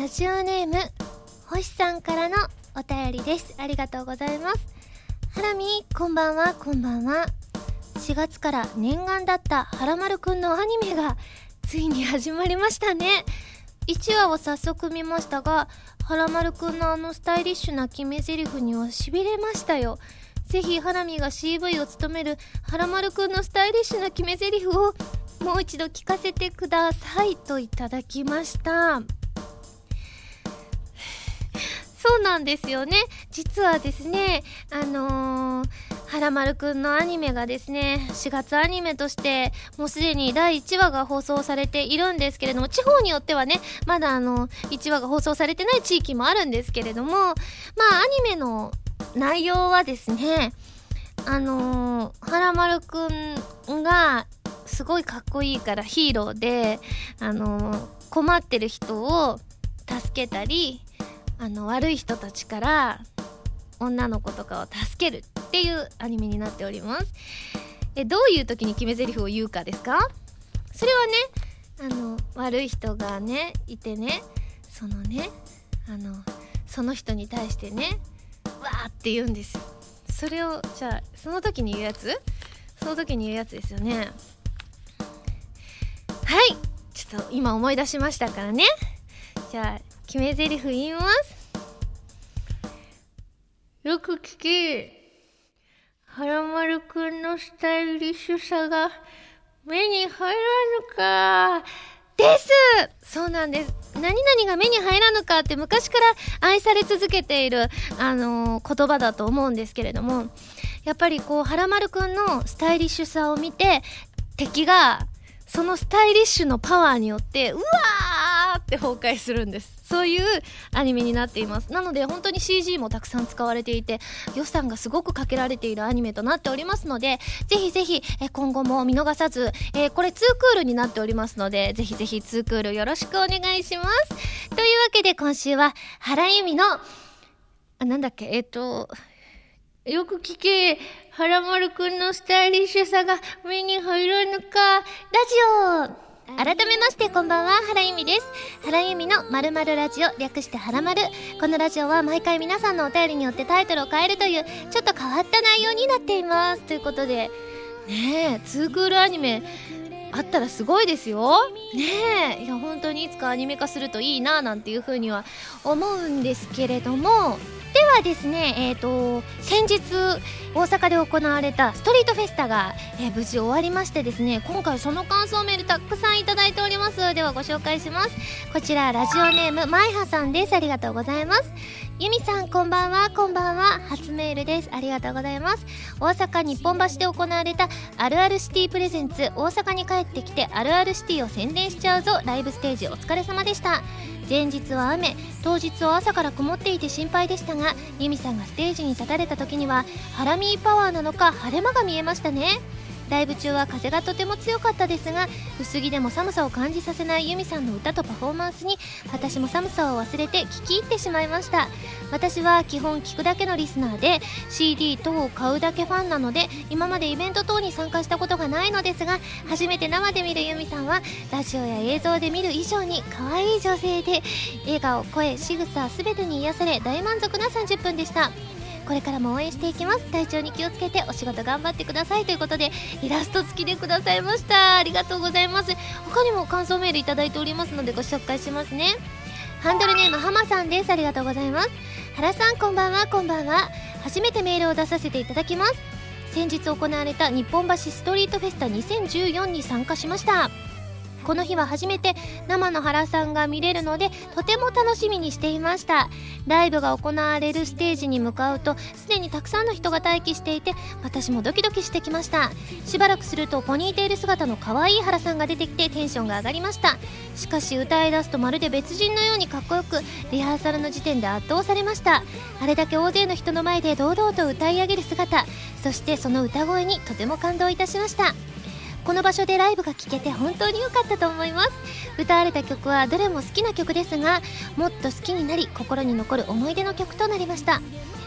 ラジオネーム星さんからのお便りです。ありがとうございます。ハラミこんばんは。こんばんは。4月から念願だったはらまるくんのアニメがついに始まりましたね。1話を早速見ましたがはらまるくんのあのスタイリッシュな決め台詞にはしびれましたよ。ぜひハラミが CV を務めるはらまるくんのスタイリッシュな決め台詞をもう一度聞かせてくださいといただきました。そうなんですよね。実はですねあのー、はらまるくんのアニメがですね4月アニメとしてもうすでに第1話が放送されているんですけれども地方によってはねまだあの1話が放送されてない地域もあるんですけれどもまあアニメの内容はですねあのー、はらまるくんがすごいかっこいいからヒーローで、あのー、困ってる人を助けたりあの悪い人たちから女の子とかを助けるっていうアニメになっております。えどういう時に決め台詞を言うかですか？それはねあの悪い人がねいてねそのねあのその人に対してねわーって言うんです。よそれをじゃあその時に言うやつ？その時に言うやつですよね。はいちょっと今思い出しましたからね。じゃあ決め台詞言います。よく聞け。はらまるくんのスタイリッシュさが目に入らぬか。です。そうなんです。何々が目に入らぬかって昔から愛され続けている、あのー、言葉だと思うんですけれどもやっぱりこうはらまるくんのスタイリッシュさを見て敵がそのスタイリッシュのパワーによってうわーって崩壊するんです。そういうアニメになっています。なので本当に CG もたくさん使われていて予算がすごくかけられているアニメとなっておりますのでぜひぜひ今後も見逃さず、えー、これ2クールになっておりますのでぜひぜひ2クールよろしくお願いします。というわけで今週は原由美のあなんだっけえっ、ー、とよく聞け、はらまるくんのスタイリッシュさが目に入らぬか、ラジオ。改めましてこんばんは原由美です。原由美のまるまるラジオ略してはらまるこのラジオは毎回皆さんのお便りによってタイトルを変えるというちょっと変わった内容になっています。ということでねえツークールアニメあったらすごいですよ。ねえいや本当にいつかアニメ化するといいななんていうふうには思うんですけれどもではですね、えーと、先日大阪で行われたストリートフェスタが、えー、無事終わりましてですね今回その感想メールたくさんいただいております。ではご紹介します。こちらラジオネームまいはさんです。ありがとうございます。ゆみさんこんばんは。こんばんは。初メールです。ありがとうございます。大阪日本橋で行われたあるあるシティプレゼンツ。大阪に帰ってきてあるあるシティを宣伝しちゃうぞ。ライブステージお疲れ様でした。前日は雨当日は朝から曇っていて心配でしたがユミさんがステージに立たれた時にはハラミーパワーなのか晴れ間が見えましたね。ライブ中は風がとても強かったですが薄着でも寒さを感じさせないユミさんの歌とパフォーマンスに私も寒さを忘れて聴き入ってしまいました。私は基本聴くだけのリスナーで CD 等を買うだけファンなので今までイベント等に参加したことがないのですが初めて生で見るユミさんはラジオや映像で見る以上に可愛い女性で笑顔声仕草全てに癒され大満足な30分でした。これからも応援していきます。体調に気をつけてお仕事頑張ってください。ということでイラスト付きでくださいました。ありがとうございます。他にも感想メールいただいておりますのでご紹介しますね。ハンドルネームハマさんです。ありがとうございます。原さんこんばんは。こんばんは。初めてメールを出させていただきます。先日行われた日本橋ストリートフェスタ2014に参加しました。この日は初めて生の原さんが見れるのでとても楽しみにしていました。ライブが行われるステージに向かうとすでにたくさんの人が待機していて私もドキドキしてきました。しばらくするとポニーテール姿の可愛い原さんが出てきてテンションが上がりました。しかし歌い出すとまるで別人のようにかっこよくリハーサルの時点で圧倒されました。あれだけ大勢の人の前で堂々と歌い上げる姿そしてその歌声にとても感動いたしました。この場所でライブが聴けて本当に良かったと思います。歌われた曲はどれも好きな曲ですがもっと好きになり心に残る思い出の曲となりました。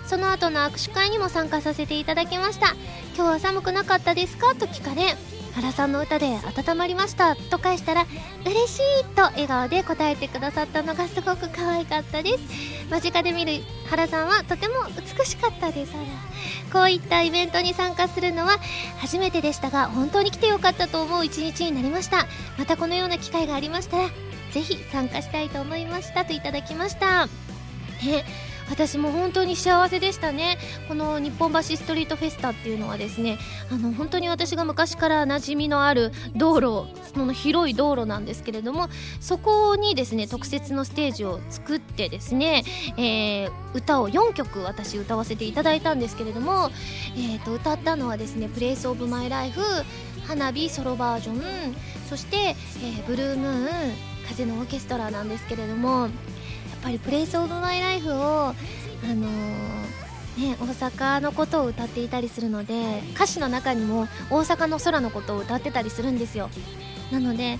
その後の握手会にも参加させていただきました。今日は寒くなかったですか？と聞かれ原さんの歌で温まりました。と返したら嬉しいと笑顔で答えてくださったのがすごく可愛かったです。間近で見る原さんはとても美しかったですこういったイベントに参加するのは初めてでしたが本当に来てよかったと思う一日になりました。またこのような機会がありましたらぜひ参加したいと思いましたといただきました。ね。私も本当に幸せでしたね。この日本橋ストリートフェスタっていうのはですねあの本当に私が昔から馴染みのある道路その広い道路なんですけれどもそこにですね特設のステージを作ってですね、えー、歌を4曲私歌わせていただいたんですけれども、えー、と歌ったのはですね「プレイスオブマイライフ花火ソロバージョンそして、えー、ブルームーン風のオーケストラなんですけれどもぱり「プレイスオブマイライフをあの、ね、大阪のことを歌っていたりするので歌詞の中にも大阪の空のことを歌ってたりするんですよ。なのでやっ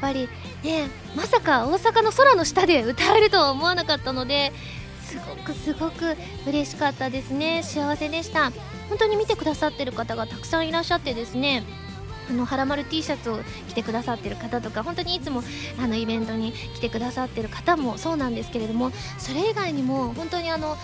ぱりねまさか大阪の空の下で歌えるとは思わなかったのですごくすごく嬉しかったですね。幸せでした。本当に見てくださってる方がたくさんいらっしゃってですね。あのはらまる T シャツを着てくださってる方とか本当にいつもあのイベントに来てくださってる方もそうなんですけれどもそれ以外にも本当にあの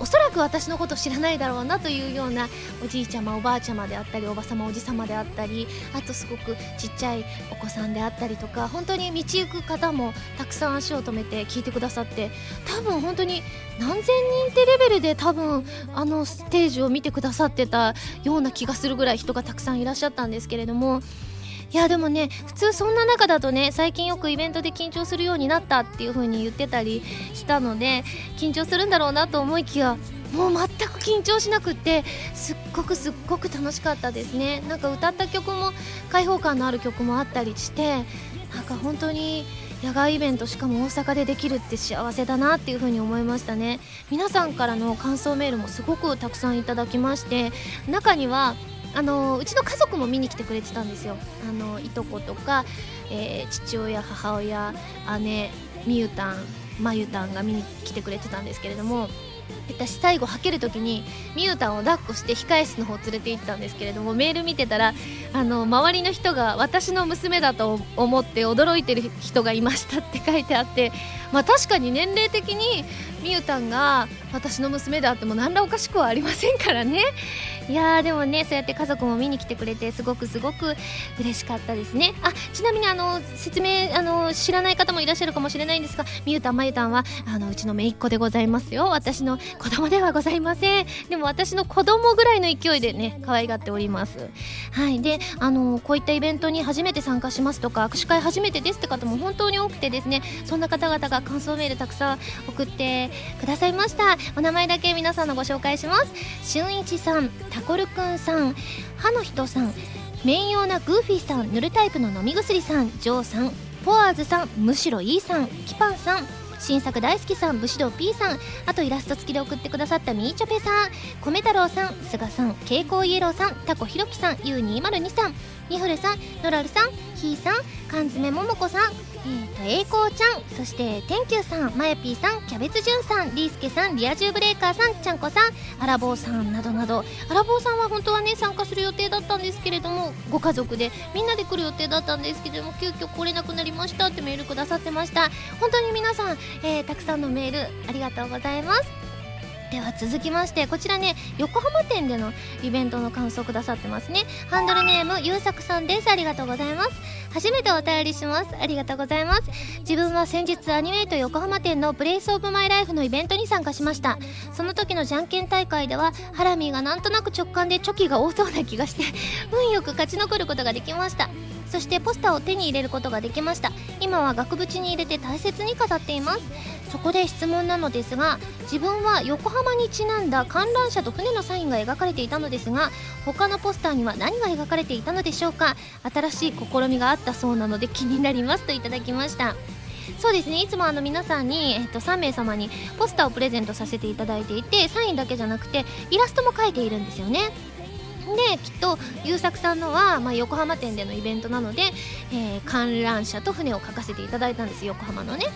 おそらく私のこと知らないだろうなというようなおじいちゃまおばあちゃまであったりおばさまおじさまであったりあとすごくちっちゃいお子さんであったりとか本当に道行く方もたくさん足を止めて聞いてくださって多分本当に何千人ってレベルで多分あのステージを見てくださってたような気がするぐらい人がたくさんいらっしゃったんですけれどもいやでもね普通そんな中だとね最近よくイベントで緊張するようになったっていう風に言ってたりしたので緊張するんだろうなと思いきやもう全く緊張しなくってすっごくすっごく楽しかったですね。なんか歌った曲も開放感のある曲もあったりしてなんか本当に野外イベントしかも大阪でできるって幸せだなっていう風に思いましたね。皆さんからの感想メールもすごくたくさんいただきまして中にはあのうちの家族も見に来てくれてたんですよ。あのいとことか、えー、父親母親姉みゆたんまゆたんが見に来てくれてたんですけれども私最後はける時にみゆたんを抱っこして控え室の方連れて行ったんですけれどもメール見てたらあの周りの人が私の娘だと思って驚いてる人がいましたって書いてあってまあ確かに年齢的にみゆたんが私の娘であっても何らおかしくはありませんからね。いやーでもねそうやって家族も見に来てくれてすごくすごく嬉しかったですね。あちなみにあの説明あの知らない方もいらっしゃるかもしれないんですがみゆたんまゆたんはあのうちの姪っ子でございますよ。私の子供ではございません。でも私の子供ぐらいの勢いでね可愛がっております。はい。であのこういったイベントに初めて参加しますとか握手会初めてですって方も本当に多くてですねそんな方々が感想メールたくさん送ってくださいました。お名前だけ皆さんのご紹介します。俊一さんタコルくんさん歯の人さん面用なグーフィーさん塗るタイプの飲み薬さんジョーさんポワーズさんむしろいいさんキパンさん新作大好きさん武士道 P さんあとイラスト付きで送ってくださったみーちょぺさん米太郎さん菅さん蛍光イエローさんタコひろきさん U202 さんニフルさんノラルさんひーさん缶詰ももこさんえーと、栄光ちゃんそして天球さんまやぴーさんキャベツじゅんさんりーすけさんリア充ブレーカーさんちゃんこさんあらぼうさんなどなどあらぼうさんは本当はね参加する予定だったんですけれどもご家族でみんなで来る予定だったんですけれども急遽来れなくなりましたってメールくださってました。本当に皆さん、えー、たくさんのメールありがとうございます。では続きましてこちらね横浜店でのイベントの感想くださってますね。ハンドルネームゆうさくさんです。ありがとうございます。初めてお便りします。ありがとうございます。自分は先日アニメイト横浜店の Place of my life のイベントに参加しました。その時のじゃんけん大会でははらみーがなんとなく直感でチョキが多そうな気がして運よく勝ち残ることができました。そしてポスターを手に入れることができました。今は額縁に入れて大切に飾っています。そこで質問なのですが自分は横浜にちなんだ観覧車と船のサインが描かれていたのですが他のポスターには何が描かれていたのでしょうか？新しい試みがあったそうなので気になりますといただきました。そうですね。いつもあの皆さんに、えっと、3名様にポスターをプレゼントさせていただいていてサインだけじゃなくてイラストも描いているんですよね。できっと優作さんのは、まあ、横浜店でのイベントなので、えー、観覧車と船を描かせていただいたんです。横浜のね。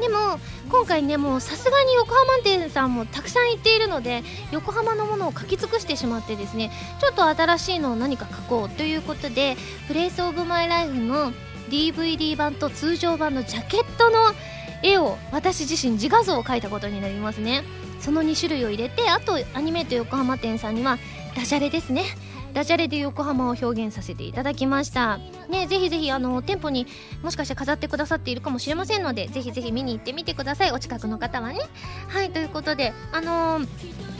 でも今回ねもうさすがに横浜店さんもたくさん行っているので横浜のものを書き尽くしてしまってですねちょっと新しいのを何か書こうということで「プレイスオブマイライフの DVD 版と通常版のジャケットの絵を私自身自画像を描いたことになりますね。その2種類を入れてあとアニメート横浜店さんにはダジャレですね。ダジャレで横浜を表現させていただきました。ねぜひぜひあの店舗にもしかして飾ってくださっているかもしれませんのでぜひぜひ見に行ってみてください。お近くの方はね。はいということであの、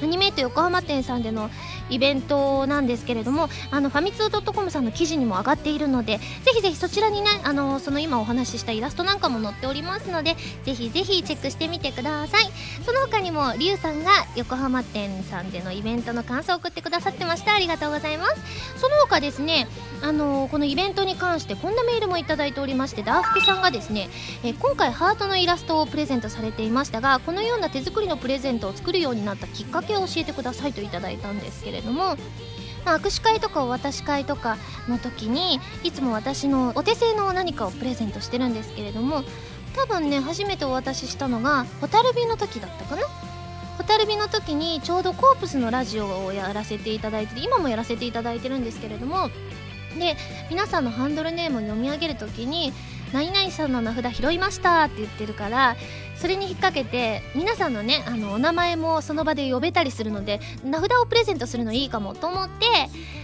アニメート横浜店さんでのイベントなんですけれどもあのファミツー .com さんの記事にも上がっているのでぜひぜひそちらにねあのその今お話ししたイラストなんかも載っておりますのでぜひぜひチェックしてみてください。その他にもリュウさんが横浜店さんでのイベントの感想を送ってくださってました。ありがとうございます。その他ですねあのこのイベントに関してこんなメールもいただいておりましてダーフクさんがですね、え今回ハートのイラストをプレゼントされていましたがこのような手作りのプレゼントを作るようになったきっかけを教えてくださいといただいたんですけれども、握手会とかお渡し会とかの時にいつも私のお手製の何かをプレゼントしてるんですけれども多分ね初めてお渡ししたのが蛍火の時だったかな？蛍火の時にちょうどコープスのラジオをやらせていただいて今もやらせていただいてるんですけれどもで皆さんのハンドルネームを読み上げる時に何々さんの名札拾いましたって言ってるからそれに引っ掛けて皆さんのねあのお名前もその場で呼べたりするので名札をプレゼントするのいいかもと思って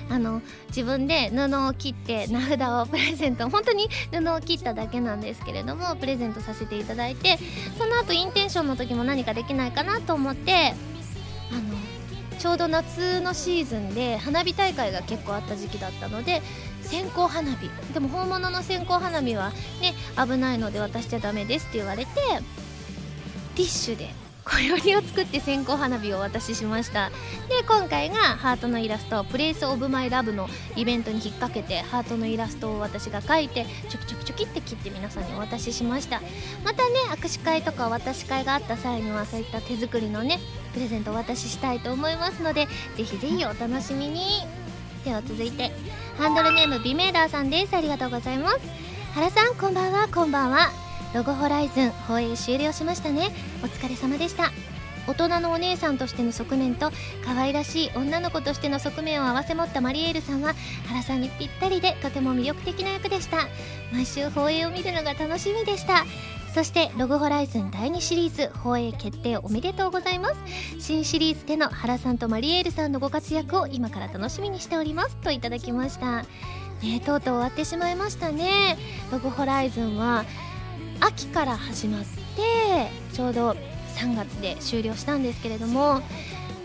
あの自分で布を切って名札をプレゼント本当に布を切っただけなんですけれどもプレゼントさせていただいてその後インテンションの時も何かできないかなと思ってあのちょうど夏のシーズンで花火大会が結構あった時期だったので線香花火。でも本物の線香花火はね危ないので渡しちゃダメですって言われてティッシュで小よりを作って線香花火をお渡ししました。で今回がハートのイラストをプレイスオブマイラブのイベントに引っ掛けてハートのイラストを私が描いてちょきちょきちょきって切って皆さんにお渡ししました。またね握手会とかお渡し会があった際にはそういった手作りのねプレゼントお渡ししたいと思いますのでぜひぜひお楽しみに。では続いてハンドルネームビメーダーさんです。ありがとうございます。原さんこんばんはこんばんは。ロゴホライズン放映終了しましたね。お疲れ様でした。大人のお姉さんとしての側面と可愛らしい女の子としての側面を併せ持ったマリエールさんは原さんにぴったりでとても魅力的な役でした。毎週放映を見るのが楽しみでした。そしてログホライズン第2シリーズ放映決定おめでとうございます。新シリーズでの原さんとマリエールさんのご活躍を今から楽しみにしておりますといただきました。ねとうとう終わってしまいましたね。ログホライズンは秋から始まってちょうど3月で終了したんですけれども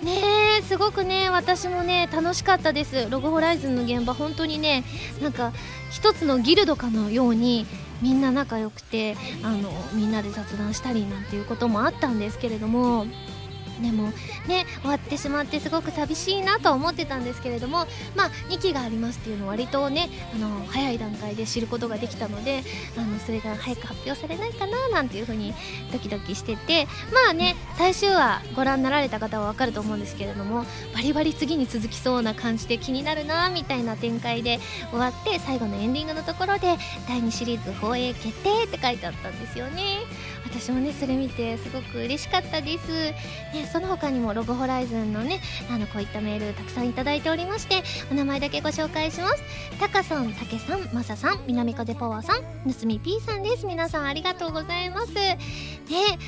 ねすごくね私もね楽しかったです。ロゴホライズンの現場本当にねなんか一つのギルドかのようにみんな仲良くてあのみんなで雑談したりなんていうこともあったんですけれどもでもね終わってしまってすごく寂しいなと思ってたんですけれどもまあ2期がありますっていうのは割とねあの早い段階で知ることができたのであのそれが早く発表されないかななんていうふうにドキドキしててまあね最終話ご覧になられた方は分かると思うんですけれどもバリバリ次に続きそうな感じで気になるなみたいな展開で終わって最後のエンディングのところで第2シリーズ放映決定って書いてあったんですよね。私もねそれ見てすごく嬉しかったです、ね、その他にもロゴホライズンのねあのこういったメールたくさんいただいておりましてお名前だけご紹介します。タカさんたけさんまささん南風パワーさんぬすみ P さんです。皆さんありがとうございます。ね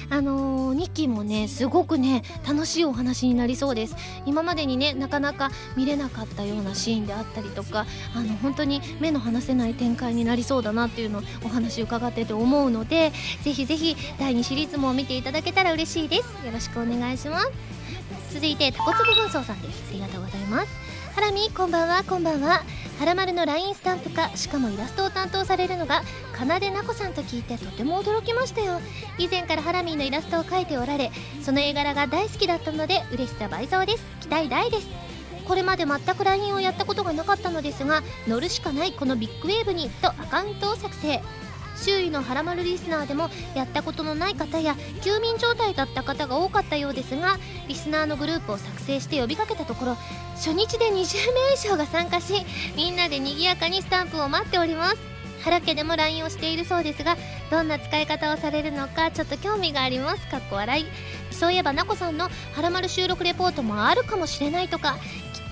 あのー、2期もねすごくね楽しいお話になりそうです。今までにねなかなか見れなかったようなシーンであったりとかあの本当に目の離せない展開になりそうだなっていうのをお話伺ってて思うのでぜひぜひ第2シリーズも見ていただけたら嬉しいです。よろしくお願いします。続いてタコツブ軍曹さんです。ありがとうございます。ハラミこんばんはこんばんは。はらまるの LINE スタンプ化しかもイラストを担当されるのがかなでなこさんと聞いてとても驚きましたよ。以前からハラミーのイラストを描いておられその絵柄が大好きだったので嬉しさ倍増です。期待大です。これまで全く LINE をやったことがなかったのですが乗るしかないこのビッグウェーブにとアカウントを作成。周囲のハラマルリスナーでもやったことのない方や休眠状態だった方が多かったようですがリスナーのグループを作成して呼びかけたところ初日で20名以上が参加しみんなで賑やかにスタンプを待っております。原家でも LINE をしているそうですがどんな使い方をされるのかちょっと興味があります。かっこ笑い。そういえばなこさんの「はらまる収録レポート」もあるかもしれないとか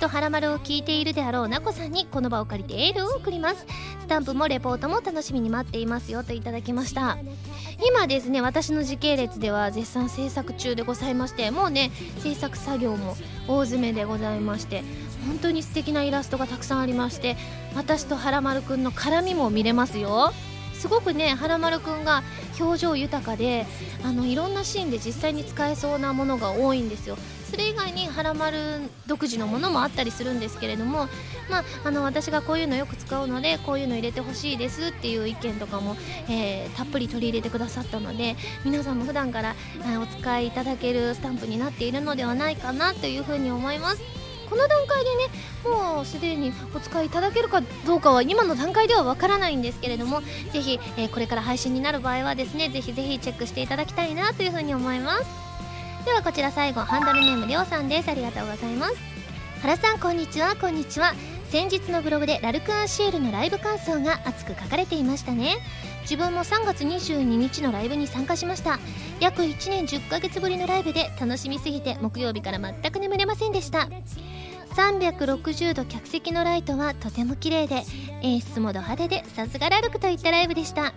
とはらまるを聞いているであろうなこさんにこの場を借りてエールを送ります。スタンプもレポートも楽しみに待っていますよといただきました。今ですね私の時系列では絶賛制作中でございましてもうね制作作業も大詰めでございまして本当に素敵なイラストがたくさんありまして私とはらまるくんの絡みも見れますよ。すごくねはらまるくんが表情豊かであのいろんなシーンで実際に使えそうなものが多いんですよ。それ以外にはらまる独自のものもあったりするんですけれども、まあ、あの私がこういうのよく使うのでこういうの入れてほしいですっていう意見とかも、えー、たっぷり取り入れてくださったので皆さんも普段から、えお使いいただけるスタンプになっているのではないかなというふうに思います。この段階でねもうすでにお使いいただけるかどうかは今の段階ではわからないんですけれどもぜひ、えー、これから配信になる場合はですねぜひぜひチェックしていただきたいなというふうに思いますではこちら最後ハンドルネームりょうさんです。ありがとうございます。原さんこんにちは。こんにちは。先日のブログでラルクアンシエルのライブ感想が熱く書かれていましたね。自分も3月22日のライブに参加しました。約1年10ヶ月ぶりのライブで楽しみすぎて木曜日から全く眠れませんでした。360度客席のライトはとても綺麗で演出もド派手でさすがラルクといったライブでした。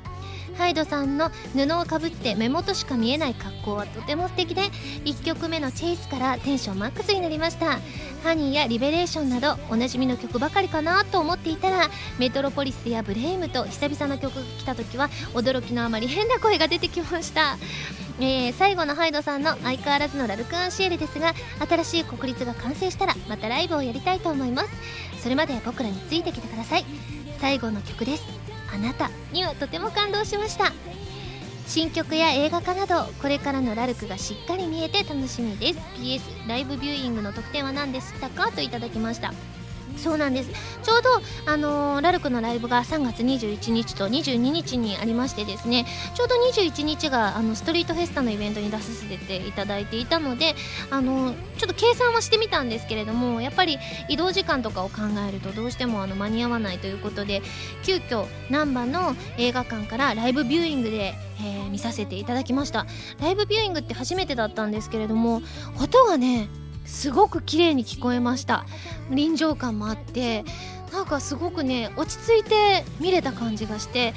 ハイドさんの布をかぶって目元しか見えない格好はとても素敵で1曲目の「チェイス」からテンションマックスになりました。ハニーやリベレーションなどおなじみの曲ばかりかなと思っていたらメトロポリスやブレイムと久々の曲が来た時は驚きのあまり変な声が出てきました。えー、最後のハイドさんの相変わらずのラルクアンシエルですが新しい国立が完成したらまたライブをやりたいと思います。それまで僕らについてきてください。最後の曲です。あなたにはとても感動しました。新曲や映画化などこれからのラルクがしっかり見えて楽しみです。PS ライブビューイングの特典は何でしたか？といただきました。そうなんです。ちょうど、あのー、ラルクのライブが3月21日と22日にありましてですねちょうど21日があのストリートフェスタのイベントに出させていただいていたので、あのー、ちょっと計算はしてみたんですけれどもやっぱり移動時間とかを考えるとどうしてもあの間に合わないということで急遽難波の映画館からライブビューイングでえー、見させていただきました。ライブビューイングって初めてだったんですけれども音がねすごく綺麗に聞こえました。臨場感もあってなんかすごくね落ち着いて見れた感じがして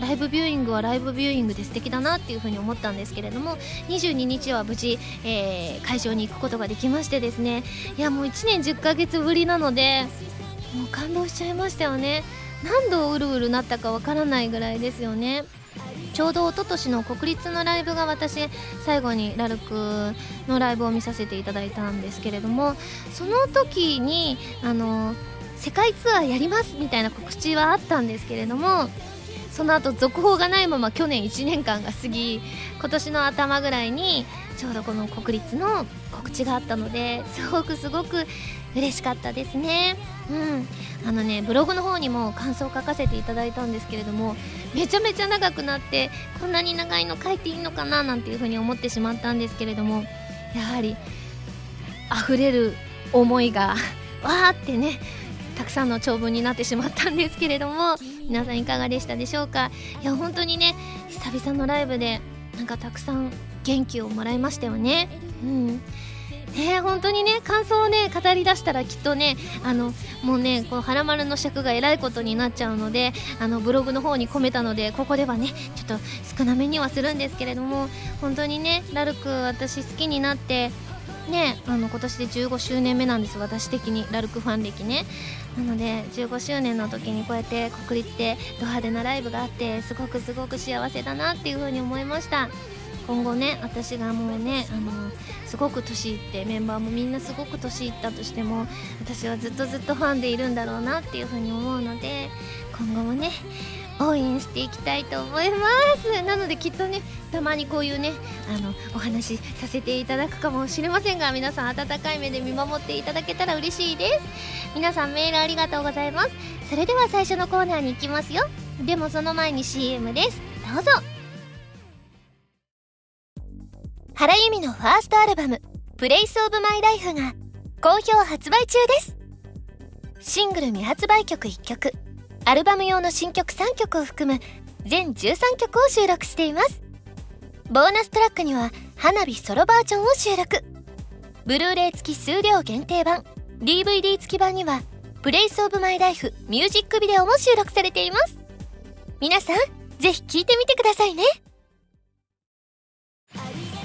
ライブビューイングはライブビューイングで素敵だなっていうふうに思ったんですけれども22日は無事、えー、会場に行くことができましてですね。いやもう1年10ヶ月ぶりなのでもう感動しちゃいましたよね。何度うるうるなったかわからないぐらいですよね。ちょうど一昨年の国立のライブが私最後にラルクのライブを見させていただいたんですけれどもその時にあの世界ツアーやりますみたいな告知はあったんですけれどもその後続報がないまま去年1年間が過ぎ今年の頭ぐらいにちょうどこの国立の告知があったのですごくすごく嬉しかったですね。うん。あのねブログの方にも感想を書かせていただいたんですけれどもめちゃめちゃ長くなってこんなに長いの書いていいのかななんていうふうに思ってしまったんですけれどもやはり溢れる思いが わーってねたくさんの長文になってしまったんですけれども皆さんいかがでしたでしょうか？いや本当にね久々のライブでなんかたくさん元気をもらいましたよね。うん。ね本当にね感想をね語りだしたらきっとねあのもうねこのはらまるの尺がえらいことになっちゃうのであのブログの方に込めたのでここではねちょっと少なめにはするんですけれども本当にねラルク私好きになってねあの今年で15周年目なんです私的にラルクファン歴ね。なので15周年の時にこうやって国立でド派手なライブがあってすごくすごく幸せだなっていう風に思いました。今後ね私がもうねあのすごく年いってメンバーもみんなすごく年いったとしても私はずっとずっとファンでいるんだろうなっていうふうに思うので今後もね応援していきたいと思います。なのできっとねたまにこういうねあのお話しさせていただくかもしれませんが皆さん温かい目で見守っていただけたら嬉しいです。皆さんメールありがとうございます。それでは最初のコーナーに行きますよ。でもその前に CM です。どうぞ。原由実のファーストアルバム「Place of my life が好評発売中です。シングル未発売曲1曲アルバム用の新曲3曲を含む全13曲を収録しています。ボーナストラックには花火ソロバージョンを収録。ブルーレイ付き数量限定版 DVD 付き版には Place of my life ミュージックビデオも収録されています。皆さんぜひ聴いてみてくださいね。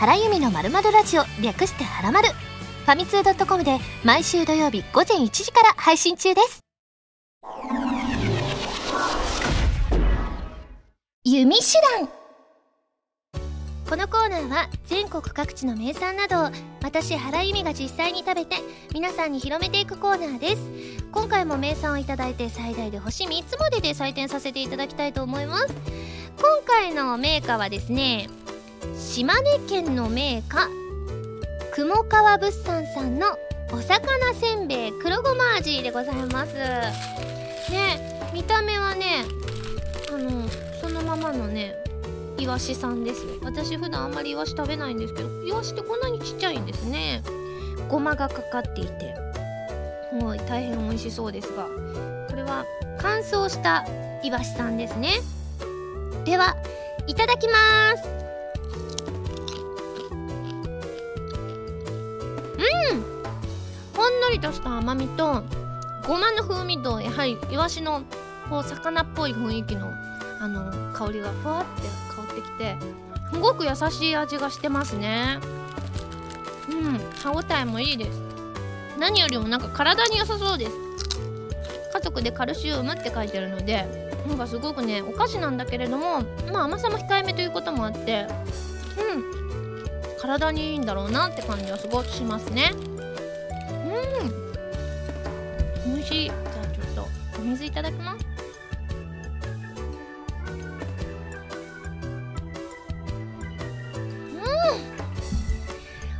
原由美のまるラジオ略してはらまるファミツー .com で毎週土曜日午前1時から配信中です。弓手段。このコーナーは全国各地の名産などを私原由美が実際に食べて皆さんに広めていくコーナーです。今回も名産を頂いて最大で星3つまでで採点させていただきたいと思います。今回のメーカーはですね島根県のメーカー雲川物産さんのお魚せんべい黒ごま味でございます。ね見た目はねあのそのままのねイワシさんです。よ私普段あんまりイワシ食べないんですけどイワシってこんなにちっちゃいんですね。ごまがかかっていてもう大変美味しそうですがこれは乾燥したイワシさんですね。ではいただきます。うん。ほんのりとした甘みとごまの風味とやはりイワシのこう魚っぽい雰囲気のあの香りがふわって香ってきてすごく優しい味がしてますね。うん。歯ごたえもいいです。何よりもなんか体に良さそうです。家族でカルシウムって書いてるのでなんかすごくねお菓子なんだけれどもまあ甘さも控えめということもあってうん。体にいいんだろうなって感じはすごくしますね。うん。美味しい。じゃあちょっとお水いただきます。う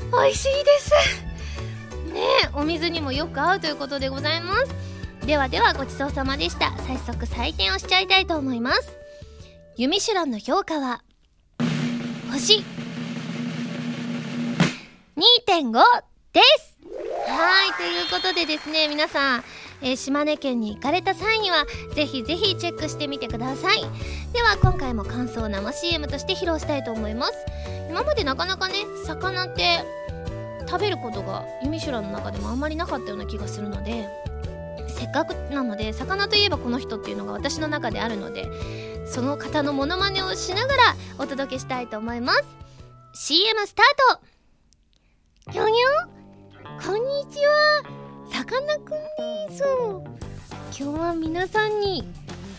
ん。美味しいです。ねお水にもよく合うということでございます。ではではごちそうさまでした。早速採点をしちゃいたいと思います。ユミシュランの評価は星2.5です。はいということでですね皆さん、えー、島根県に行かれた際にはぜひぜひチェックしてみてください。では今回も感想生 CM として披露したいと思います。今までなかなかね魚って食べることが「ユミシュラン」の中でもあんまりなかったような気がするのでせっかくなので魚といえばこの人っていうのが私の中であるのでその方のモノマネをしながらお届けしたいと思います。CM スタートにょにょこんにちはさかなクンです今日は皆さんに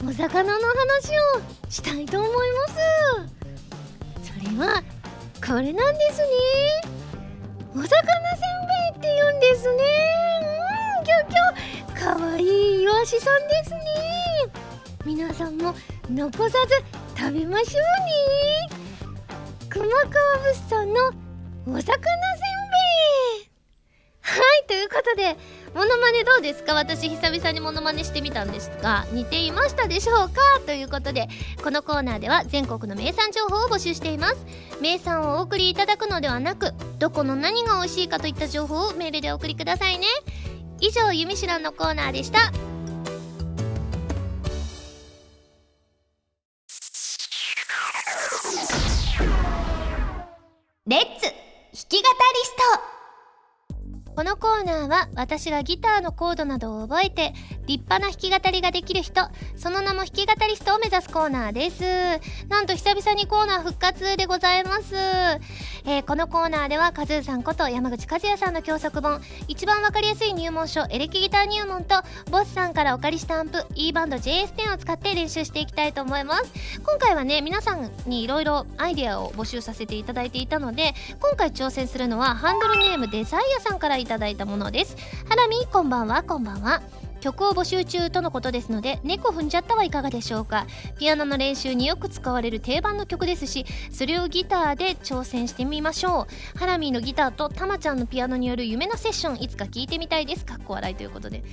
お魚の話をしたいと思います。それはこれなんですね。お魚せんべいって言うんですね。うんきょきょかわいいイワシさんですね。皆さんも残さず食べましょうね。熊川物産のお魚せんべい。ことでモノマネどうですか？私久々にモノマネしてみたんですが似ていましたでしょうか？ということでこのコーナーでは全国の名産情報を募集しています。名産をお送りいただくのではなくどこの何が美味しいかといった情報をメールでお送りくださいね。以上「ゆみしらん」のコーナーでした。このコーナーは私がギターのコードなどを覚えて立派な弾き語りができる人その名も弾き語りストを目指すコーナーです。なんと久々にコーナー復活でございます、えー、このコーナーではカズーさんこと山口和也さんの教則本一番わかりやすい入門書エレキギター入門とボスさんからお借りしたアンプ E バンド JS10 を使って練習していきたいと思います。今回はね皆さんにいろいろアイデアを募集させていただいていたので今回挑戦するのはハンドルネームデザイアさんからいただいたものです。ハラミこんばんは。こんばんは。曲を募集中とのことですので猫踏んじゃったはいかがでしょうか。ピアノの練習によく使われる定番の曲ですしそれをギターで挑戦してみましょう。ハラミーのギターとたまちゃんのピアノによる夢のセッションいつか聞いてみたいです。かっこ笑いということで。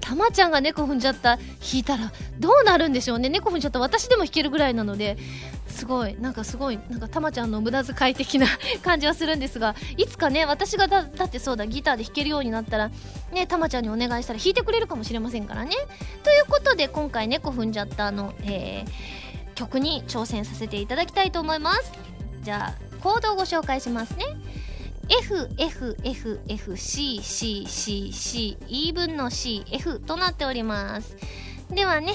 たまちゃんが猫踏んじゃった。弾いたらどうなるんでしょうね。猫踏んじゃった。私でも弾けるぐらいなので。すごいなんかすごいなんかたまちゃんの無駄遣い的な 感じはするんですがいつかね私がだってそうだギターで弾けるようになったらねたまちゃんにお願いしたら弾いてくれるかもしれませんからね。ということで今回猫踏んじゃったの、えー、曲に挑戦させていただきたいと思います。じゃあコードをご紹介しますね。FFFFCCCC E 分の CF となっております。ではね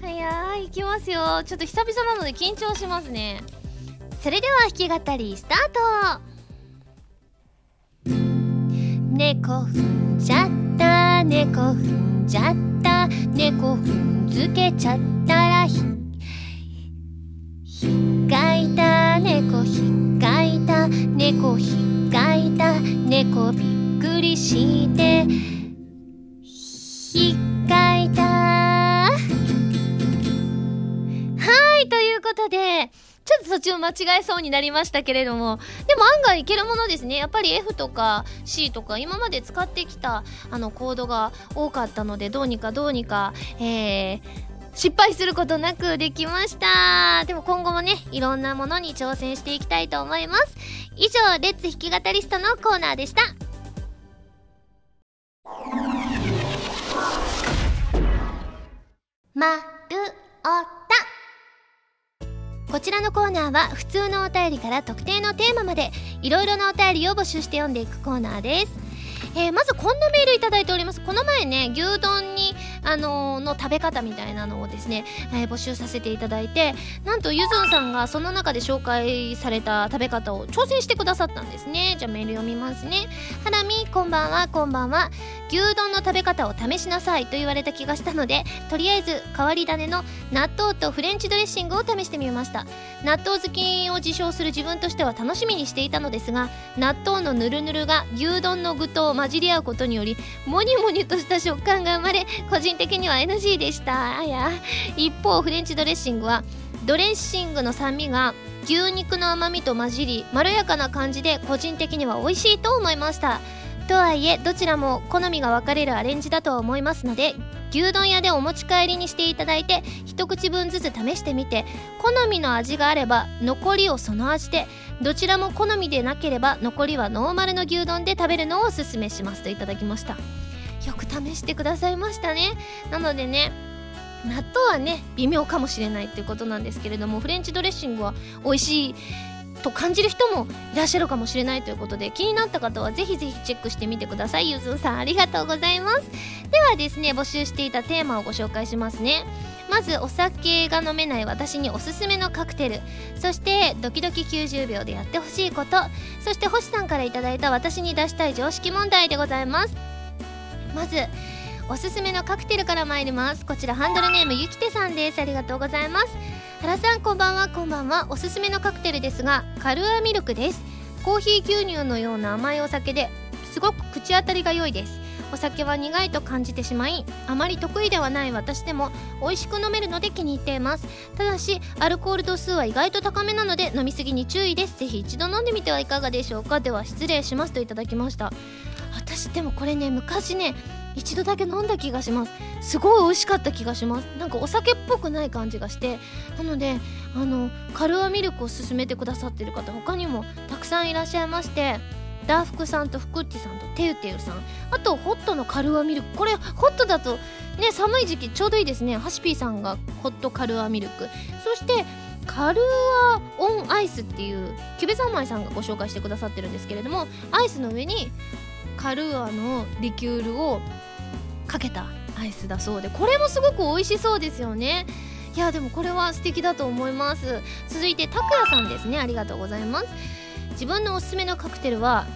早いいきますよ。ちょっと久々なので緊張しますね。それでは弾き語りスタート。猫踏んじゃった猫踏んじゃった。猫踏んづけちゃったらひひかいた猫ひっかいた。猫ひっかいた猫びっくりしてひかことでちょっと途中間違えそうになりましたけれども、でも案外いけるものですね。やっぱり F とか C とか今まで使ってきたあのコードが多かったので、どうにかどうにか、えー、失敗することなくできました。でも今後もねいろんなものに挑戦していきたいと思います。以上レッツ弾き語りストのコーナーでした。まるおたこちらのコーナーは普通のお便りから特定のテーマまでいろいろなお便りを募集して読んでいくコーナーです。えー、まずこんなメールいただいております。この前ね牛丼にあのー、の食べ方みたいなのをですね、えー、募集させていただいてなんとゆずんさんがその中で紹介された食べ方を挑戦してくださったんですね。じゃあメール読みますね。ハラミこんばんはこんばんは。牛丼の食べ方を試しなさいと言われた気がしたのでとりあえず変わり種の納豆とフレンチドレッシングを試してみました。納豆好きを自称する自分としては楽しみにしていたのですが納豆のぬるぬるが牛丼の具と混じり合うことによりモニモニとした食感が生まれ個人人的には NG でした。あや。一方フレンチドレッシングはドレッシングの酸味が牛肉の甘みと混じりまろやかな感じで個人的には美味しいと思いました。とはいえどちらも好みが分かれるアレンジだとは思いますので牛丼屋でお持ち帰りにしていただいて一口分ずつ試してみて好みの味があれば残りをその味でどちらも好みでなければ残りはノーマルの牛丼で食べるのをおすすめしますといただきました。よく試してくださいましたね。なのでね納豆はね微妙かもしれないっていうことなんですけれどもフレンチドレッシングは美味しいと感じる人もいらっしゃるかもしれないということで気になった方はぜひぜひチェックしてみてください。ゆずんさんありがとうございます。ではですね募集していたテーマをご紹介しますね。まずお酒が飲めない私におすすめのカクテル。そしてドキドキ90秒でやってほしいこと。そして星さんから頂いた私に出したい常識問題でございます。まずおすすめのカクテルから参ります。こちらハンドルネームゆきてさんです。ありがとうございます。原さんこんばんは。こんばんは。おすすめのカクテルですがカルアミルクです。コーヒー牛乳のような甘いお酒ですごく口当たりが良いです。お酒は苦いと感じてしまいあまり得意ではない私でも美味しく飲めるので気に入っています。ただしアルコール度数は意外と高めなので飲みすぎに注意です。ぜひ一度飲んでみてはいかがでしょうか。では失礼しますといただきました。私でもこれね昔ね一度だけ飲んだ気がします。すごい美味しかった気がします。なんかお酒っぽくない感じがして。なのであのカルアミルクを勧めてくださってる方他にもたくさんいらっしゃいましてダーフクさんとフクッチさんとテウテウさん。あとホットのカルアミルク。これホットだとね寒い時期ちょうどいいですね。ハシピーさんがホットカルアミルク。そしてカルアオンアイスっていうキュベ三昧さんがご紹介してくださってるんですけれどもアイスの上にカルーアのリキュールをかけたアイスだそうでこれもすごく美味しそうですよね。いやでもこれは素敵だと思います。続いて拓也さんですね。ありがとうございます。自分のおすすめのカクテルは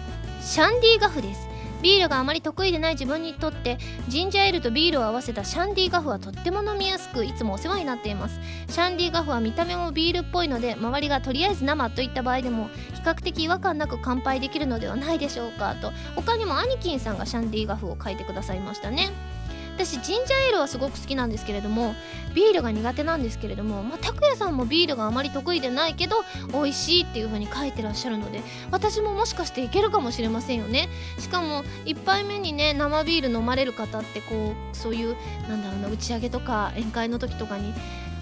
シャンディガフです。ビールがあまり得意でない自分にとってジンジャーエールとビールを合わせたシャンディガフはとっても飲みやすくいつもお世話になっています。シャンディガフは見た目もビールっぽいので周りがとりあえず生といった場合でも比較的違和感なく乾杯できるのではないでしょうかと。他にもアニキンさんがシャンディガフを書いてくださいましたね。私ジンジャーエールはすごく好きなんですけれどもビールが苦手なんですけれどもまあ拓哉さんもビールがあまり得意でないけど美味しいっていう風に書いてらっしゃるので私ももしかしていけるかもしれませんよね。しかも1杯目にね生ビール飲まれる方ってこうそういうなんだろうな打ち上げとか宴会の時とかに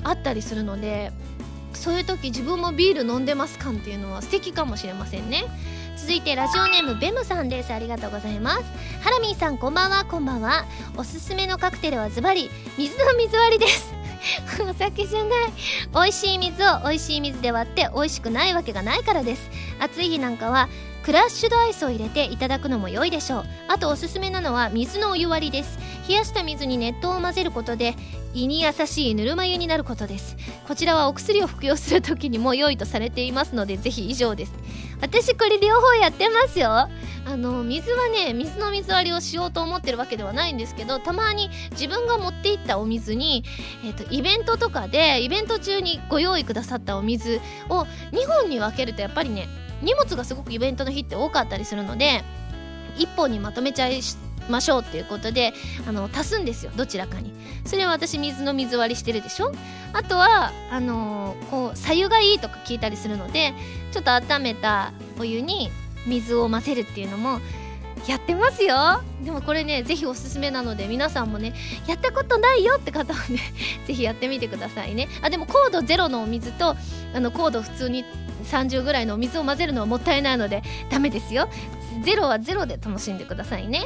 あったりするのでそういう時自分もビール飲んでます感っていうのは素敵かもしれませんね。続いてラジオネームベムさんです。ありがとうございます。ハラミーさんこんばんは。こんばんは。おすすめのカクテルはズバリ水の水割りです。お酒じゃない。美味しい水を美味しい水で割って美味しくないわけがないからです。暑い日なんかはクラッシュドアイスを入れていただくのも良いでしょう。あとおすすめなのは水のお湯割りです。冷やした水に熱湯を混ぜることで胃に優しいぬるま湯になることです。こちらはお薬を服用する時にも良いとされていますのでぜひ以上です。私これ両方やってますよ。あの水はね水の水割りをしようと思ってるわけではないんですけどたまに自分が持っていったお水に、えーと、イベントとかでイベント中にご用意くださったお水を2本に分けるとやっぱりね荷物がすごくイベントの日って多かったりするので1本にまとめちゃいましょうっていうことであの足すんですよどちらかに。それは私水の水割りしてるでしょ？あとはあのー、こう左右がいいとか聞いたりするのでちょっと温めたお湯に水を混ぜるっていうのもやってますよ。でもこれねぜひおすすめなので皆さんもねやったことないよって方はね ぜひやってみてくださいね。あでも高度ゼロのお水とあの高度普通に30ぐらいのお水を混ぜるのはもったいないのでダメですよ。ゼロはゼロで楽しんでくださいね。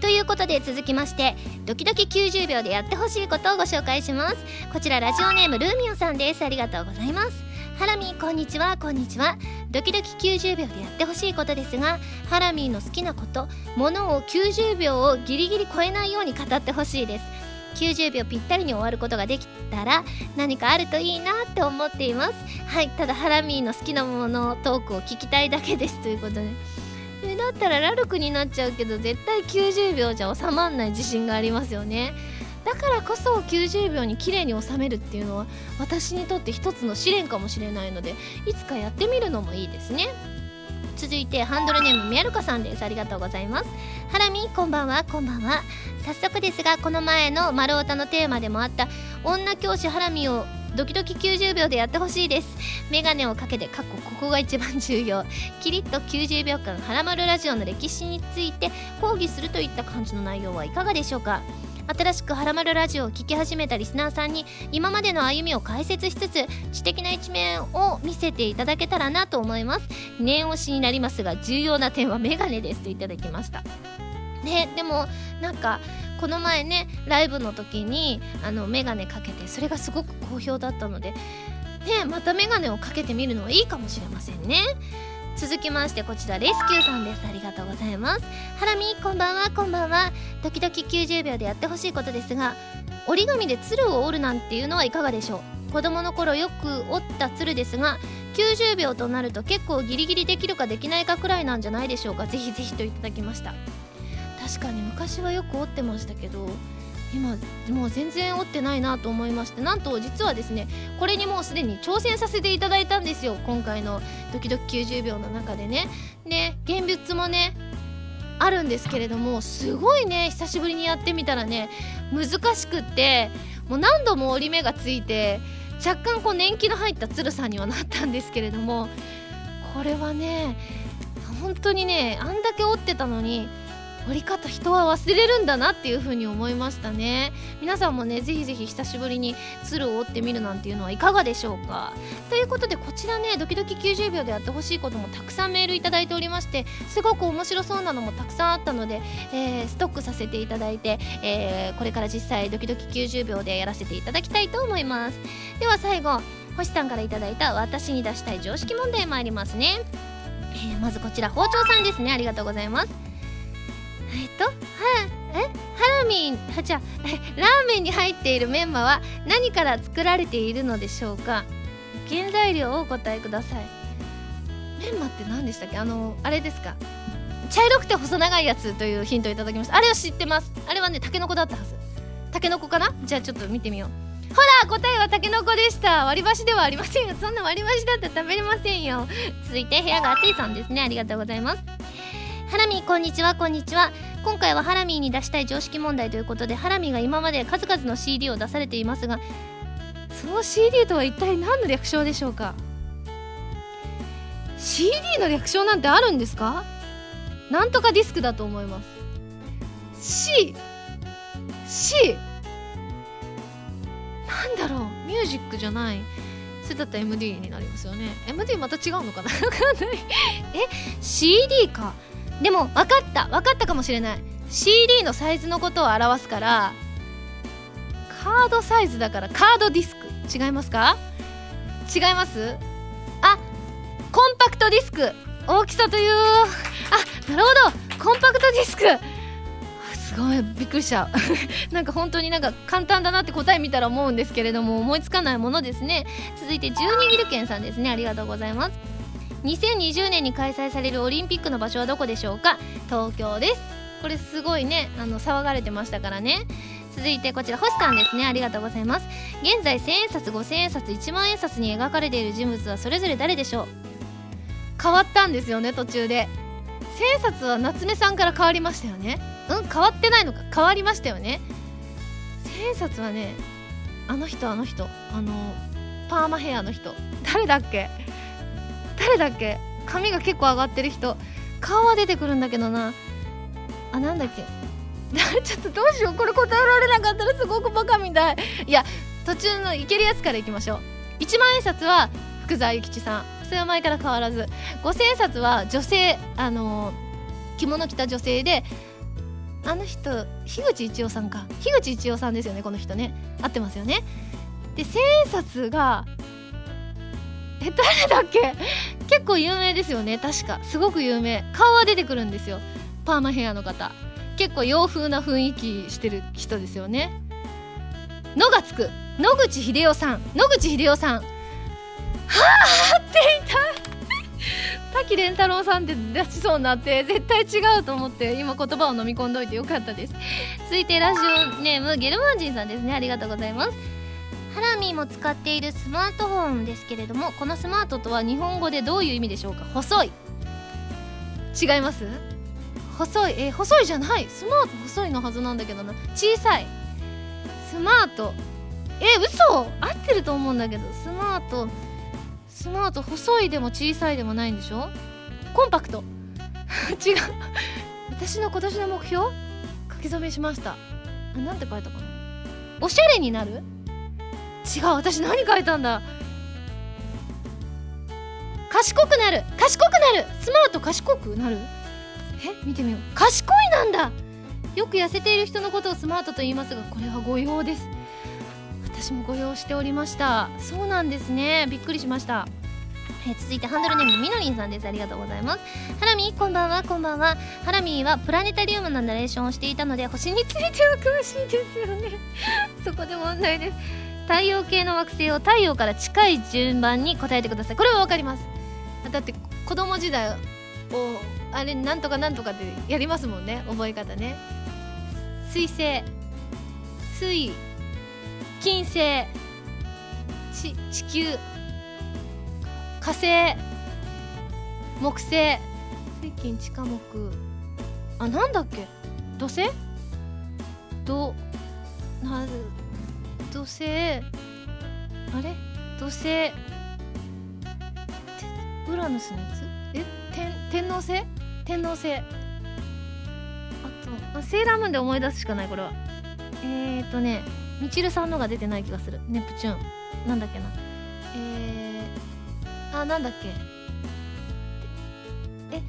ということで続きましてドキドキ90秒でやってほしいことをご紹介します。こちらラジオネームルーミオさんです。ありがとうございます。ハラミーこんにちは。こんにちは。ドキドキ90秒でやってほしいことですがハラミーの好きなことものを90秒をギリギリ超えないように語ってほしいです。90秒ぴったりに終わることができたら何かあるといいなって思っています。はいただハラミーの好きなものトークを聞きたいだけです。ということで。えだったらラルクになっちゃうけど絶対90秒じゃ収まんない自信がありますよね。だからこそ90秒に綺麗に収めるっていうのは私にとって一つの試練かもしれないのでいつかやってみるのもいいですね。続いてハンドルネームみやるかさんです。ありがとうございます。ハラミこんばんは。こんばんは。早速ですがこの前の丸太のテーマでもあった女教師ハラミをドキドキ90秒でやってほしいです。メガネをかけて過去ここが一番重要。キリッと90秒間ハラマルラジオの歴史について講義するといった感じの内容はいかがでしょうか。新しくハラマルラジオを聴き始めたリスナーさんに今までの歩みを解説しつつ知的な一面を見せていただけたらなと思います。念押しになりますが重要な点はメガネですといただきました。ねでもなんかこの前ねライブの時にあのメガネかけてそれがすごく好評だったのでねまたメガネをかけてみるのはいいかもしれませんね。続きましてこちらレスキューさんです。ありがとうございます。ハラミこんばんは。こんばんは。ドキドキ90秒でやってほしいことですが折り紙で鶴を折るなんていうのはいかがでしょう。子供の頃よく折った鶴ですが90秒となると結構ギリギリできるかできないかくらいなんじゃないでしょうか。ぜひぜひといただきました。確かに昔はよく折ってましたけど今もう全然折ってないなと思いましてなんと実はですねこれにもうすでに挑戦させていただいたんですよ。今回のドキドキ90秒の中でね。で現物もねあるんですけれどもすごいね久しぶりにやってみたらね難しくってもう何度も折り目がついて若干こう年季の入った鶴さんにはなったんですけれどもこれはね本当にねあんだけ折ってたのに折り方人は忘れるんだなっていう風に思いましたね。皆さんもねぜひぜひ久しぶりに鶴を折ってみるなんていうのはいかがでしょうか。ということでこちらねドキドキ90秒でやってほしいこともたくさんメールいただいておりましてすごく面白そうなのもたくさんあったので、えー、ストックさせていただいて、えー、これから実際ドキドキ90秒でやらせていただきたいと思います。では最後星さんからいただいた私に出したい常識問題参りますね、えー、まずこちら包丁さんですね。ありがとうございます。えっとはえハラミンじゃ ラーメンに入っているメンマは何から作られているのでしょうか？原材料をお答えください。メンマって何でしたっけ？あのあれですか？茶色くて細長いやつというヒントをいただきました。あれは知ってます。あれはねタケノコだったはず。タケノコかな？じゃあちょっと見てみよう。ほら答えはタケノコでした。割り箸ではありませんよ。そんな割り箸だったら食べれませんよ。続いて部屋が暑いさんですね。ありがとうございます。ハラミこんにちはこんにちは。今回はハラミーに出したい常識問題ということでハラミーが今まで数々の CD を出されていますがその CD とは一体何の略称でしょうか？CD の略称なんてあるんですか？なんとかディスクだと思います。C C なんだろう？ミュージックじゃない。それだったら MD になりますよね。MD また違うのかな？分かんない。え？CD か。でも分かった分かったかもしれない。CD のサイズのことを表すからカードサイズだからカードディスク。違いますか？違います？あコンパクトディスク。大きさという。あなるほど。コンパクトディスク。すごいびっくりしちゃうなんか本当になんか簡単だなって答え見たら思うんですけれども思いつかないものですね。続いて12ビルケンさんですね。ありがとうございます。2020年に開催されるオリンピックの場所はどこでしょうか？東京です。これすごいねあの騒がれてましたからね。続いてこちら星さんですね。ありがとうございます。現在1000円札5000円札1万円札に描かれている人物はそれぞれ誰でしょう？変わったんですよね途中で。千円札は夏目さんから変わりましたよね。うん変わってないのか。変わりましたよね。千円札はねあの人あの人。あのパーマヘアの人。誰だっけ？誰だっけ？髪が結構上がってる人。顔は出てくるんだけどな。あなんだっけ？ちょっとどうしよう。これ答えられなかったらすごくバカみたい。いや途中のいけるやつからいきましょう。1万円札は福沢諭吉さん。それは前から変わらず。五千円札は女性あの着物着た女性であの人樋口一葉さんか。樋口一葉さんですよねこの人ね。合ってますよね。で千円札がえ誰だっけ？結構有名ですよね。確か。すごく有名。顔は出てくるんですよ。パーマヘアの方。結構洋風な雰囲気してる人ですよね「の」がつく。野口英世さん。野口英世さん。はあっていた。滝蓮太郎さんって出しそうになって絶対違うと思って今言葉を飲み込んどいてよかったです。続いてラジオネームゲルマンジンさんですね。ありがとうございます。ハラミーも使っているスマートフォンですけれどもこのスマートとは日本語でどういう意味でしょうか？細い。違います？細い。え細いじゃない。スマート細いのはずなんだけどな。小さい。スマート。え嘘！合ってると思うんだけど。スマート。スマート細いでも小さいでもないんでしょ？コンパクト。違う。私の今年の目標？書き初めしました。なんて書いたかな？おしゃれになる？違う私何書いたんだ。賢くなる。賢くなる。スマート賢くなる。え？見てみよう。賢いなんだ。よく痩せている人のことをスマートと言いますがこれは誤用です。私もご用しておりました。そうなんですね。びっくりしました。え続いてハンドルネームみのりんさんです。ありがとうございます。ハラミこんばんは。こんばんは。ハラミーはプラネタリウムのナレーションをしていたので星については詳しいですよね。そこで問題です。太陽系の惑星を太陽から近い順番に答えてください。これはわかります。だって子供時代をあれなんとかなんとかってやりますもんね。覚え方ね。水星水金星ち地球火星木星。水金地下木。あなんだっけ？土星？どな土星あれ？土星ウラヌスのやつ？え？天天王星？天王星。あとあセーラームーンで思い出すしかないこれは。えーとねみちるさんのが出てない気がする。ネプチューン。なんだっけな。えー、あなんだっけ。え？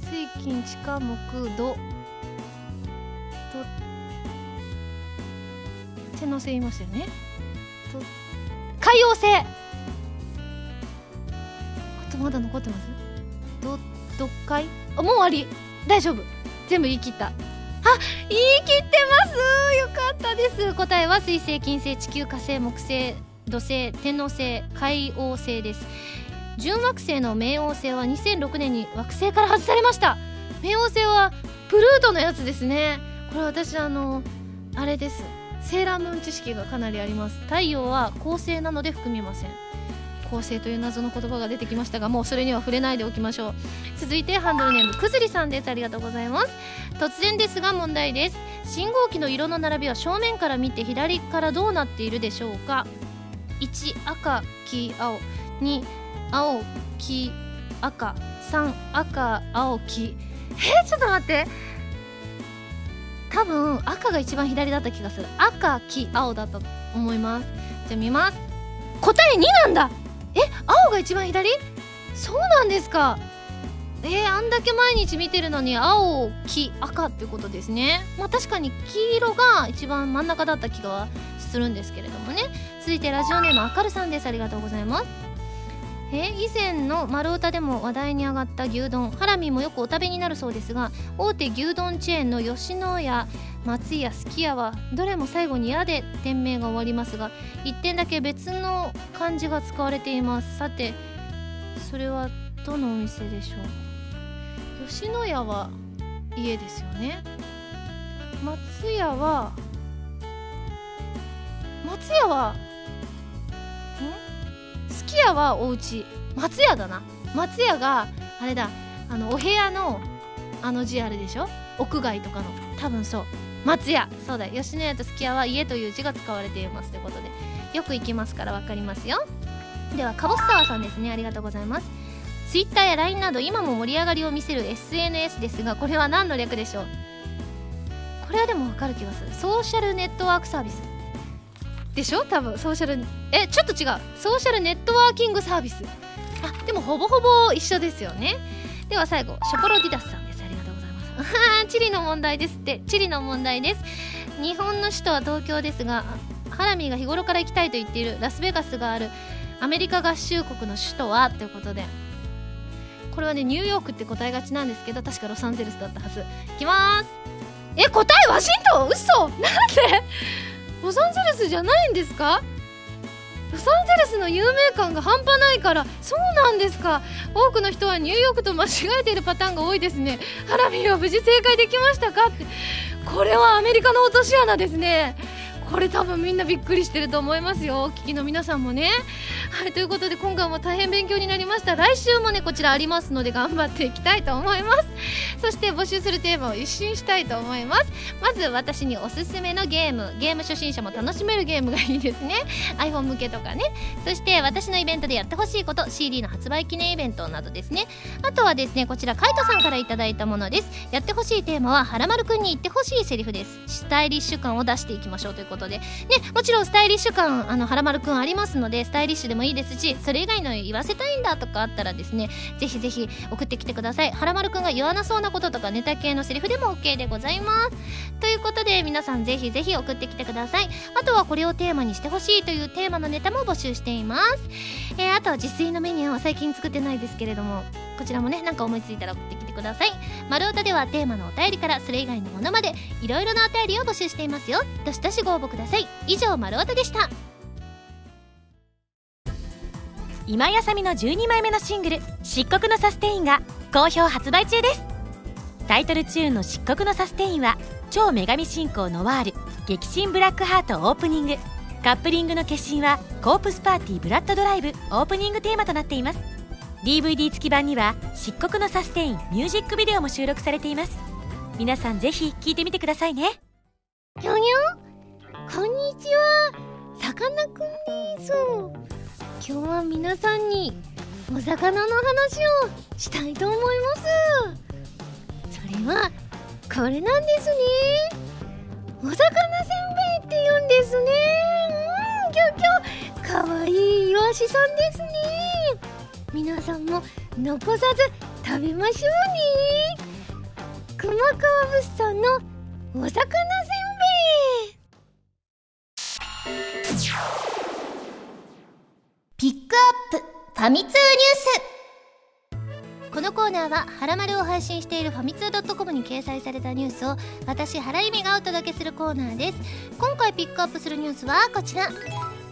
水金地下木土。天王星言いましたよね。と。海王星あとまだ残ってます？どどっかい？あもう終わり。大丈夫。全部言い切った。あ言い切ってます。よかったです。答えは水星金星地球火星木星土星天王星海王星です。準惑星の冥王星は2006年に惑星から外されました。冥王星はプルートのやつですね。これ私あのあれですセーラームーン知識がかなりあります。太陽は恒星なので含みません。構成という謎の言葉が出てきましたがもうそれには触れないでおきましょう。続いてハンドルネームくずりさんです。ありがとうございます。突然ですが問題です。信号機の色の並びは正面から見て左からどうなっているでしょうか。1赤黄青。2青黄赤。3赤青黄。えー、ちょっと待って。多分赤が一番左だった気がする。赤黄青だったと思います。じゃあ見ます。答え2なんだ。え青が一番左？そうなんですか。えー、あんだけ毎日見てるのに青黄赤ってことですね。まあ確かに黄色が一番真ん中だった気がするんですけれどもね。続いてラジオネームあかるさんです。ありがとうございます。え以前の丸太でも話題に上がった牛丼ハラミもよくお食べになるそうですが大手牛丼チェーンの吉野家松屋すき家はどれも最後に「や」で店名が終わりますが1点だけ別の漢字が使われています。さてそれはどのお店でしょう？吉野家は家ですよね。松屋は松屋はすき家はお家。松屋だな。松屋があれだ。あのお部屋のあの字あるでしょ？屋外とかの。多分そう。松屋。そうだ。吉野家とすき家は家という字が使われていますということで。よく行きますから分かりますよ。ではかぼす沢さんですね。ありがとうございます。Twitter や LINE など今も盛り上がりを見せる SNS ですがこれは何の略でしょう？これはでも分かる気がする。ソーシャルネットワークサービス。でしょ？多分。ソーシャルえちょっと違う。ソーシャルネットワーキングサービス。あでもほぼほぼ一緒ですよね。では最後ショポロディダスさんです。ありがとうございます。チリの問題ですって。チリの問題です。日本の首都は東京ですがハラミーが日頃から行きたいと言っているラスベガスがあるアメリカ合衆国の首都はということでこれはねニューヨークって答えがちなんですけど確かロサンゼルスだったはず。いきます。え答えワシントン？嘘。なんで？ロサンゼルスじゃないんですか？ロサンゼルスの有名感が半端ないから。そうなんですか。多くの人はニューヨークと間違えているパターンが多いですね。ハラミーは無事正解できましたかって。これはアメリカの落とし穴ですね。これ多分みんなびっくりしてると思いますよ。お聞きの皆さんもね。はいということで今回も大変勉強になりました。来週もねこちらありますので頑張っていきたいと思います。そして募集するテーマを一新したいと思います。まず私におすすめのゲーム。ゲーム初心者も楽しめるゲームがいいですね。iPhone 向けとかね。そして私のイベントでやってほしいこと。CD の発売記念イベントなどですね。あとはですねこちらカイトさんから頂いたものです。やってほしいテーマははらまるくんに言ってほしいセリフです。スタイリッシュ感を出していきましょうということで。ねもちろんスタイリッシュ感あのはらまるくんありますのでスタイリッシュでもいいですしそれ以外の言わせたいんだとかあったらですねぜひぜひ送ってきてください。はらまるくんが言わなそうなこととかネタ系のセリフでも OK でございます。ということで皆さんぜひぜひ送ってきてください。あとはこれをテーマにしてほしいというテーマのネタも募集しています。えー、あとは自炊のメニューは最近作ってないですけれども。こちらもねなんか思いついたら送ってきてください。丸太ではテーマのお便りからそれ以外のものまでいろいろなお便りを募集していますよ。どしどしご応募ください。以上丸太でした。今やさみの12枚目のシングル「漆黒のサステイン」が好評発売中です。タイトルチューンの「漆黒のサステイン」は超女神信仰ノワール激震ブラックハートオープニングカップリングの決心はコープスパーティーブラッドドライブオープニングテーマとなっています DVD 付き版には漆黒のサステインミュージックビデオも収録されています。皆さんぜひ聴いてみてくださいね。にょにょ？こんにちは。さかなクンです。今日は皆さんにお魚の話をしたいと思います。それはこれなんですね。お魚せんべいって言うんですね。うんきょきょかわいいイワシさんですね。皆さんも残さず食べましょうね。熊川物産のお魚せんべい。ピックアップファミ通ニュース。このコーナーは「はらまる」を配信しているファミツー .com に掲載されたニュースを私原由美がお届けするコーナーです。今回ピックアップするニュースはこちら。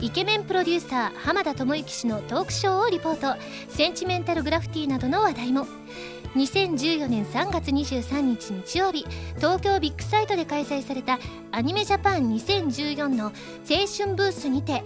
イケメンプロデューサー浜田智之氏のトークショーをリポート。センチメンタルグラフィティなどの話題も。2014年3月23日日曜日東京ビッグサイトで開催されたアニメジャパン2014の青春ブースにて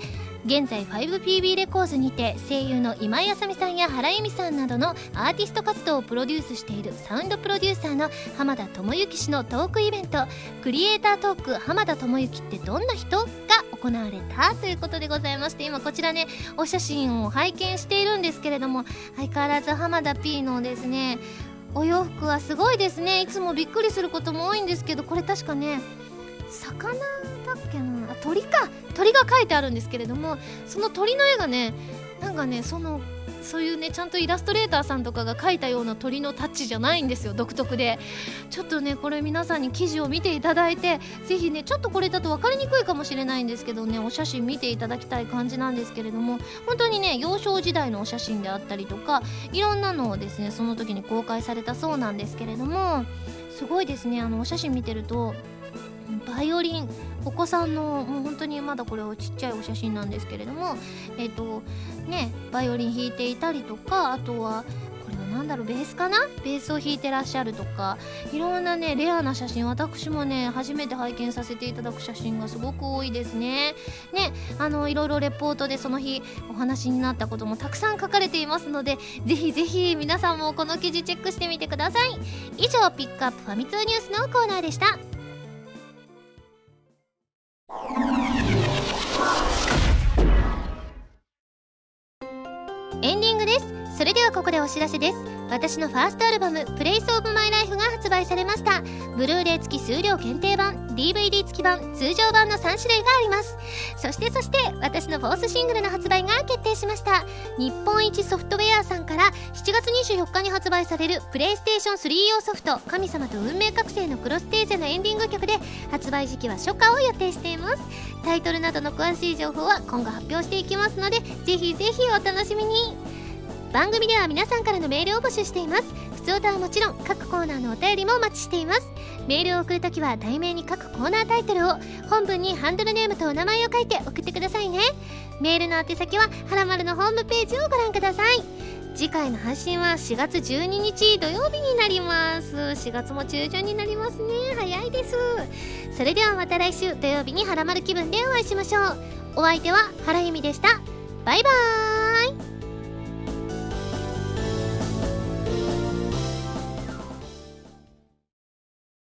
現在 5PB レコーズにて声優の今井あさみさんや原由美さんなどのアーティスト活動をプロデュースしているサウンドプロデューサーの浜田智之氏のトークイベント。クリエイタートーク浜田智之ってどんな人が行われたということでございまして今こちらねお写真を拝見しているんですけれども相変わらず浜田 P のですねお洋服はすごいですね。いつもびっくりすることも多いんですけどこれ確かね魚だっけな？あ鳥か。鳥が書いてあるんですけれどもその鳥の絵がねなんかねそのそういうねちゃんとイラストレーターさんとかが描いたような鳥のタッチじゃないんですよ独特で。ちょっとねこれ皆さんに記事を見ていただいてぜひねちょっとこれだと分かりにくいかもしれないんですけどねお写真見ていただきたい感じなんですけれども本当にね幼少時代のお写真であったりとかいろんなのをですねその時に公開されたそうなんですけれどもすごいですねあのお写真見てるとバイオリンお子さんのもう本当にまだこれはちっちゃいお写真なんですけれどもえっ、とねバイオリン弾いていたりとかあとはこれは何だろうベースかな？ベースを弾いてらっしゃるとかいろんなねレアな写真私もね初めて拝見させていただく写真がすごく多いですね。ねあのいろいろレポートでその日お話になったこともたくさん書かれていますのでぜひぜひ皆さんもこの記事チェックしてみてください。以上ピックアップファミ通ニュースのコーナーでした。ここでお知らせです。私のファーストアルバム「プレイスオブマイライフが発売されました。ブルーレイ付き数量限定版 DVD 付き版通常版の3種類があります。そしてそして私のフォースシングルの発売が決定しました。日本一ソフトウェアさんから7月24日に発売されるプレイステーション3用ソフト「神様と運命覚醒」のクロステーゼのエンディング曲で発売時期は初夏を予定しています。タイトルなどの詳しい情報は今後発表していきますのでぜひぜひお楽しみに。番組では皆さんからのメールを募集しています。普通歌はもちろん各コーナーのお便りもお待ちしています。メールを送るときは題名に各コーナータイトルを本文にハンドルネームとお名前を書いて送ってくださいね。メールの宛先ははらまるのホームページをご覧ください。次回の配信は4月12日土曜日になります。4月も中旬になりますね。早いです。それではまた来週土曜日にはらまる気分でお会いしましょう。お相手は原由美でした。バイバーイ。